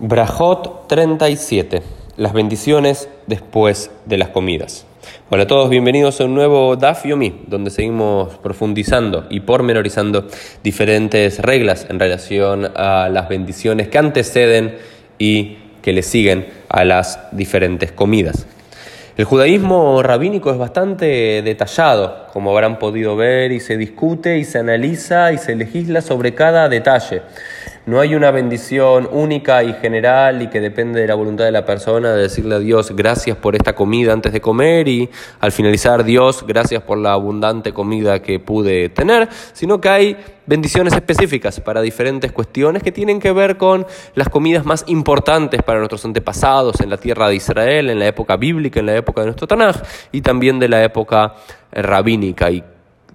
Brajot 37. Las bendiciones después de las comidas. Hola a todos, bienvenidos a un nuevo Daf Yomi, donde seguimos profundizando y pormenorizando diferentes reglas en relación a las bendiciones que anteceden y que le siguen a las diferentes comidas. El judaísmo rabínico es bastante detallado, como habrán podido ver, y se discute y se analiza y se legisla sobre cada detalle. No hay una bendición única y general y que depende de la voluntad de la persona de decirle a Dios gracias por esta comida antes de comer y al finalizar Dios gracias por la abundante comida que pude tener, sino que hay bendiciones específicas para diferentes cuestiones que tienen que ver con las comidas más importantes para nuestros antepasados en la tierra de Israel, en la época bíblica, en la época de nuestro Tanaj y también de la época rabínica. Y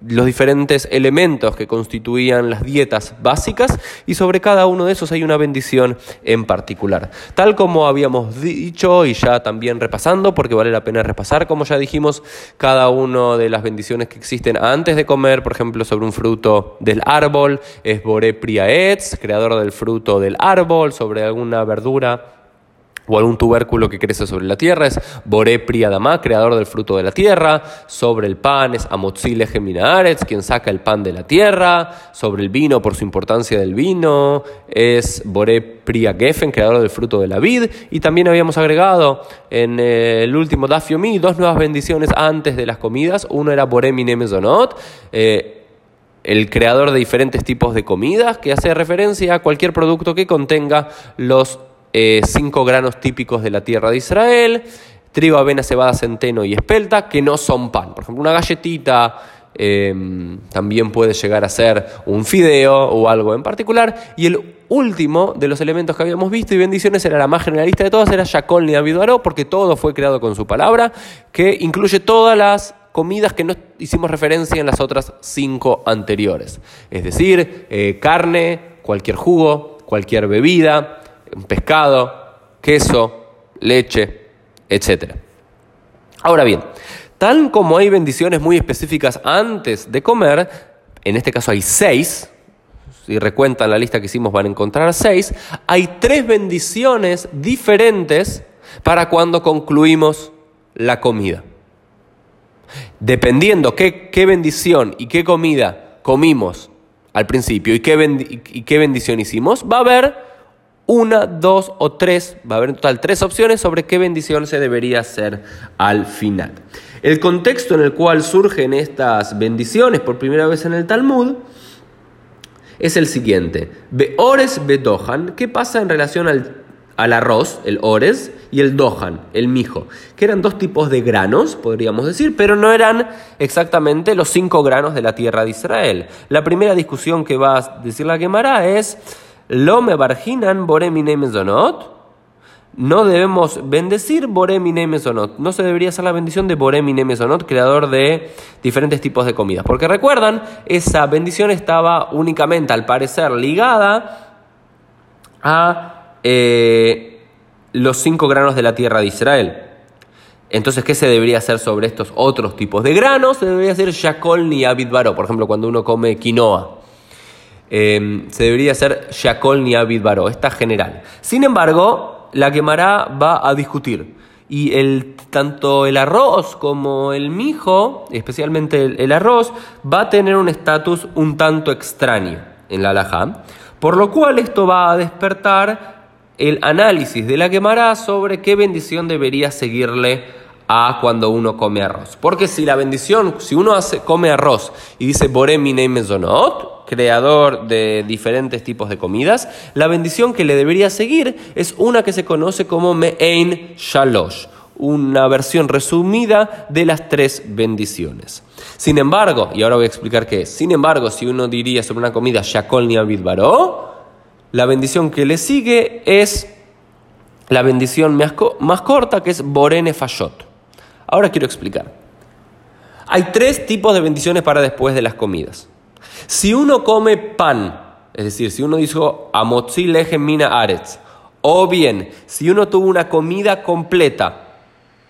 los diferentes elementos que constituían las dietas básicas y sobre cada uno de esos hay una bendición en particular. Tal como habíamos dicho y ya también repasando, porque vale la pena repasar, como ya dijimos, cada una de las bendiciones que existen antes de comer, por ejemplo, sobre un fruto del árbol, es Boré Priaetz, creador del fruto del árbol, sobre alguna verdura o algún tubérculo que crece sobre la tierra, es Boré Priadamá, creador del fruto de la tierra, sobre el pan es Amotzile Geminaaretz, quien saca el pan de la tierra, sobre el vino por su importancia del vino, es Boré Priagefen, creador del fruto de la vid, y también habíamos agregado en el último Dafiomi dos nuevas bendiciones antes de las comidas, uno era Boré Minemezonot, eh, el creador de diferentes tipos de comidas, que hace referencia a cualquier producto que contenga los eh, cinco granos típicos de la tierra de Israel, trigo, avena, cebada, centeno y espelta, que no son pan. Por ejemplo, una galletita em, también puede llegar a ser un fideo o algo en particular. Y el último de los elementos que habíamos visto y bendiciones era la más generalista de todas, era Shakol Niaviduaro, porque todo fue creado con su palabra, que incluye todas las comidas que no hicimos referencia en las otras cinco anteriores. Es decir, eh, carne, cualquier jugo, cualquier bebida, pescado, queso, leche, etc. Ahora bien, tal como hay bendiciones muy específicas antes de comer, en este caso hay seis, si recuentan la lista que hicimos van a encontrar seis, hay tres bendiciones diferentes para cuando concluimos la comida. Dependiendo qué, qué bendición y qué comida comimos al principio y qué, y qué bendición hicimos, va a haber una, dos o tres, va a haber en total tres opciones sobre qué bendición se debería hacer al final. El contexto en el cual surgen estas bendiciones por primera vez en el Talmud es el siguiente. Beores bedohan, ¿qué pasa en relación al, al arroz, el ores, y el dohan, el mijo? Que eran dos tipos de granos, podríamos decir, pero no eran exactamente los cinco granos de la tierra de Israel. La primera discusión que va a decir la Gemara es lo me barginan boremine mezonot. No debemos bendecir boremine mezonot. No se debería hacer la bendición de boremine mezonot, creador de diferentes tipos de comidas. Porque recuerdan, esa bendición estaba únicamente, al parecer, ligada a eh, los cinco granos de la tierra de Israel. Entonces, ¿qué se debería hacer sobre estos otros tipos de granos? Se debería hacer shakol ni abid Por ejemplo, cuando uno come quinoa. Em, se debería hacer Shakol ni Baro, esta general. Sin embargo, la quemará va a discutir. Y el, tanto el arroz como el mijo, especialmente el, arroz, va a tener un estatus un tanto extraño en la alajá. Por lo cual esto va a despertar el análisis de la quemará sobre qué bendición debería seguirle a cuando uno come arroz. Porque si la bendición, si uno hace, come arroz y dice Boré mi mezonot, creador de diferentes tipos de comidas, la bendición que le debería seguir es una que se conoce como Me'ein Shalosh, una versión resumida de las tres bendiciones. Sin embargo, y ahora voy a explicar qué es, sin embargo, si uno diría sobre una comida Shakol ni la bendición que le sigue es la bendición más corta que es Borene Fayot. Ahora quiero explicar. Hay tres tipos de bendiciones para después de las comidas. Si uno come pan, es decir, si uno dijo amotzi mina aretz, o bien si uno tuvo una comida completa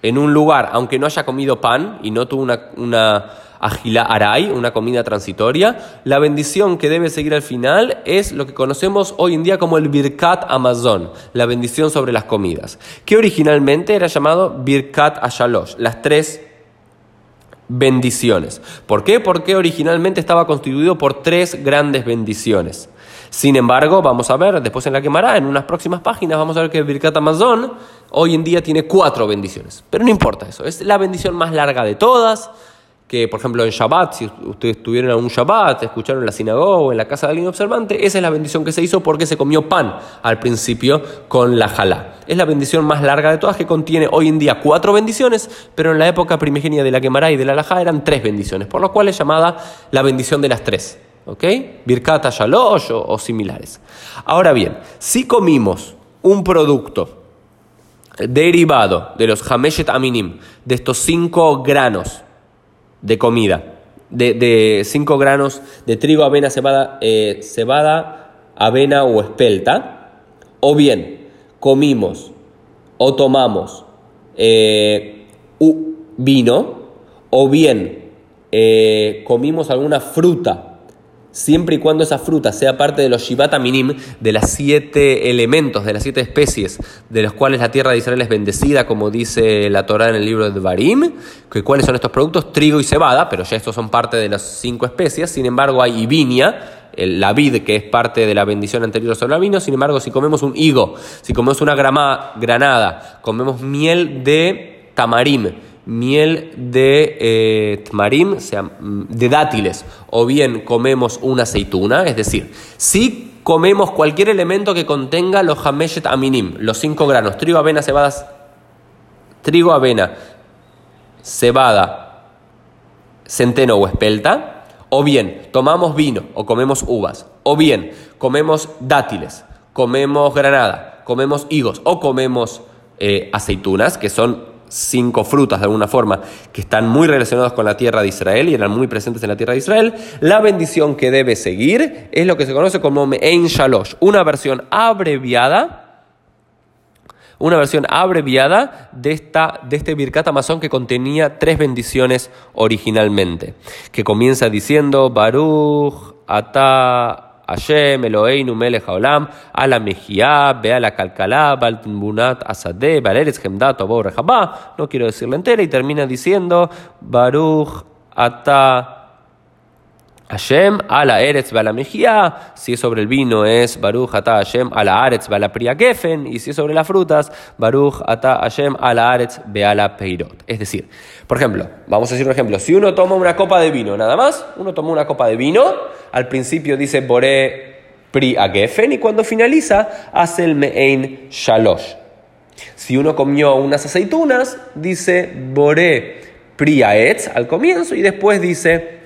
en un lugar, aunque no haya comido pan y no tuvo una, agila aray, una comida transitoria. La bendición que debe seguir al final es lo que conocemos hoy en día como el Birkat Amazon, la bendición sobre las comidas, que originalmente era llamado Birkat Ashalosh, las tres bendiciones. ¿Por qué? Porque originalmente estaba constituido por tres grandes bendiciones. Sin embargo, vamos a ver después en la quemará, en unas próximas páginas, vamos a ver que Birkat Amazon hoy en día tiene cuatro bendiciones. Pero no importa eso, es la bendición más larga de todas que, por ejemplo, en Shabbat, si ustedes tuvieron un Shabbat, escucharon en la sinagoga o en la casa de alguien observante, esa es la bendición que se hizo porque se comió pan al principio con la jalá. Es la bendición más larga de todas que contiene hoy en día cuatro bendiciones, pero en la época primigenia de la Gemara y de la Lajá eran tres bendiciones, por lo cual es llamada la bendición de las tres. ¿Ok? Birkata Shalosh o, o similares. Ahora bien, si comimos un producto derivado de los Hameshet Aminim, de estos cinco granos, de comida, de 5 granos de trigo, avena, cebada, eh, cebada, avena o espelta, o bien comimos o tomamos eh, vino, o bien eh, comimos alguna fruta siempre y cuando esa fruta sea parte de los Shibata Minim, de las siete elementos, de las siete especies de los cuales la tierra de Israel es bendecida, como dice la Torah en el libro de Barim, que cuáles son estos productos, trigo y cebada, pero ya estos son parte de las cinco especies, sin embargo hay ibinia, la vid, que es parte de la bendición anterior sobre el vino. Sin embargo, si comemos un higo, si comemos una grama, granada, comemos miel de tamarim, miel de eh, tmarim, sea, mm, de dátiles, o bien comemos una aceituna, es decir, si comemos cualquier elemento que contenga los hameshet aminim, los cinco granos, trigo, avena, cebadas, trigo, avena, cebada, centeno o espelta, o bien tomamos vino o comemos uvas, o bien comemos dátiles, comemos granada, comemos higos o comemos eh, aceitunas, que son cinco frutas de alguna forma que están muy relacionados con la tierra de Israel y eran muy presentes en la tierra de Israel, la bendición que debe seguir es lo que se conoce como Me'en Shalosh, una versión abreviada una versión abreviada de, esta, de este Birkat Amazon que contenía tres bendiciones originalmente, que comienza diciendo Baruch Ata Hashem, Eloheinu, Melech Haolam, Ala Mejía, Beala Kalkalá, Baltunbunat Asadeh, Valeres Gemdat, Obor no quiero decirlo entera, y termina diciendo Baruch Ata Hashem, Ala Eretz, Bala Mejía, si es sobre el vino es Baruch Ata Hashem, Ala Aretz, Bala Gefen, y si es sobre las frutas, Baruch Ata Hashem, Ala Aretz, Beala Peirot. Es decir, por ejemplo, vamos a decir un ejemplo, si uno toma una copa de vino, nada más, uno toma una copa de vino, al principio dice Boré Pri Agefen y cuando finaliza hace el Me'ein Shalosh. Si uno comió unas aceitunas, dice Boré Pri Aetz al comienzo y después dice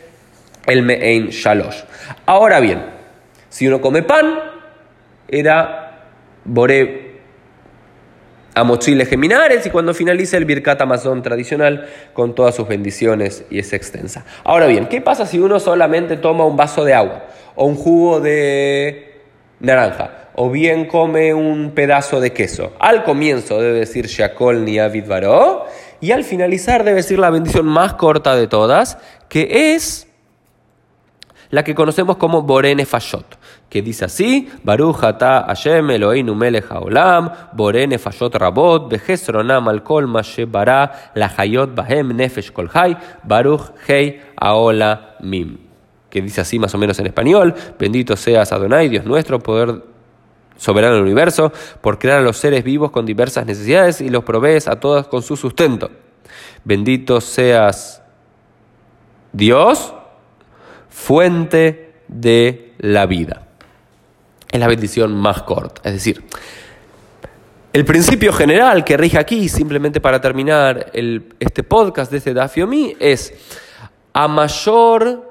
el Me'ein Shalosh. Ahora bien, si uno come pan, era Boré a Mochile Geminares y cuando finaliza el Birkat Amazon tradicional con todas sus bendiciones y es extensa. Ahora bien, ¿qué pasa si uno solamente toma un vaso de agua o un jugo de naranja o bien come un pedazo de queso? Al comienzo debe decir Shakol ni Avid y al finalizar debe decir la bendición más corta de todas, que es la que conocemos como Borene Fashot, que dice así, Baruch ata Hashem Eloheinu melech haolam, Borene Fashot rabot, Behesronam al kol la hayot bahem nefesh kol Baruch hei aola mim. Que dice así más o menos en español, bendito seas Adonai, Dios nuestro, poder soberano del universo, por crear a los seres vivos con diversas necesidades y los provees a todos con su sustento. Bendito seas Dios, fuente de la vida. Es la bendición más corta. Es decir, el principio general que rige aquí, simplemente para terminar este podcast de este Dafiomi, es a mayor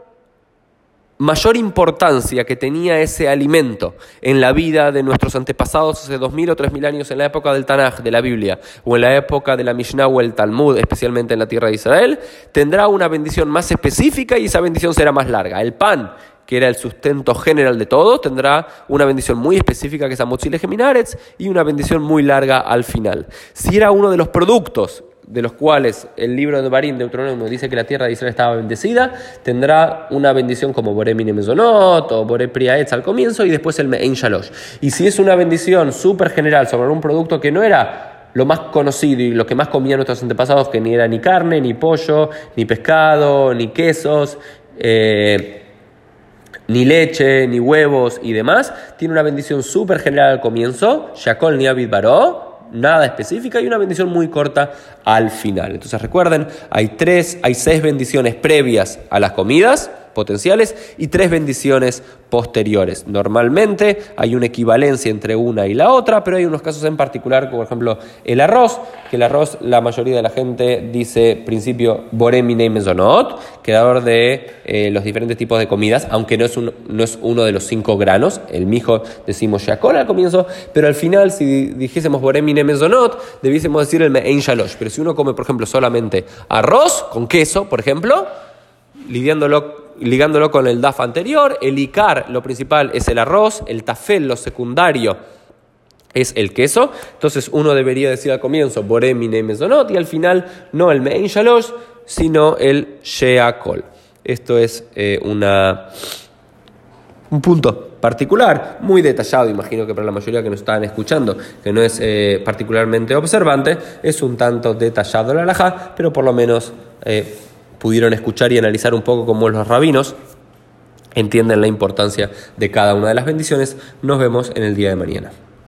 mayor importancia que tenía ese alimento en la vida de nuestros antepasados hace dos mil o tres mil años en la época del Tanaj, de la Biblia, o en la época de la Mishnah o el Talmud, especialmente en la tierra de Israel, tendrá una bendición más específica y esa bendición será más larga. El pan, que era el sustento general de todos, tendrá una bendición muy específica que es Amotzile Geminaretz y una bendición muy larga al final. Si era uno de los productos de los cuales el libro de Barín, Deuteronomio, dice que la tierra de Israel estaba bendecida, tendrá una bendición como Boré Mezonot o Boré Priaetz al comienzo y después el Me'en Shalosh. Y si es una bendición súper general sobre un producto que no era lo más conocido y lo que más comían nuestros antepasados, que ni era ni carne, ni pollo, ni pescado, ni quesos, eh, ni leche, ni huevos y demás, tiene una bendición súper general al comienzo, Shakol ni Abid Baró, nada específica y una bendición muy corta al final. Entonces recuerden, hay tres, hay seis bendiciones previas a las comidas potenciales y tres bendiciones posteriores. Normalmente hay una equivalencia entre una y la otra, pero hay unos casos en particular, como por ejemplo el arroz, que el arroz la mayoría de la gente dice principio boremine mesonot, creador de eh, los diferentes tipos de comidas, aunque no es, no es uno de los cinco granos, el mijo decimos shakol al comienzo, pero al final si dijésemos boremine mesonot, debiésemos decir el mein shalosh, pero si uno come por ejemplo solamente arroz con queso, por ejemplo, lidiándolo ligándolo con el DAF anterior, el ICAR, lo principal es el arroz, el tafel, lo secundario es el queso. Entonces uno debería decir al comienzo Boremine Mesonot y al final no el Mein Shalosh, sino el Sheakol. Esto es eh, una, un punto particular, muy detallado, imagino que para la mayoría que nos están escuchando, que no es eh, particularmente observante, es un tanto detallado la alhaja, pero por lo menos... Eh, pudieron escuchar y analizar un poco cómo los rabinos entienden la importancia de cada una de las bendiciones. Nos vemos en el día de mañana.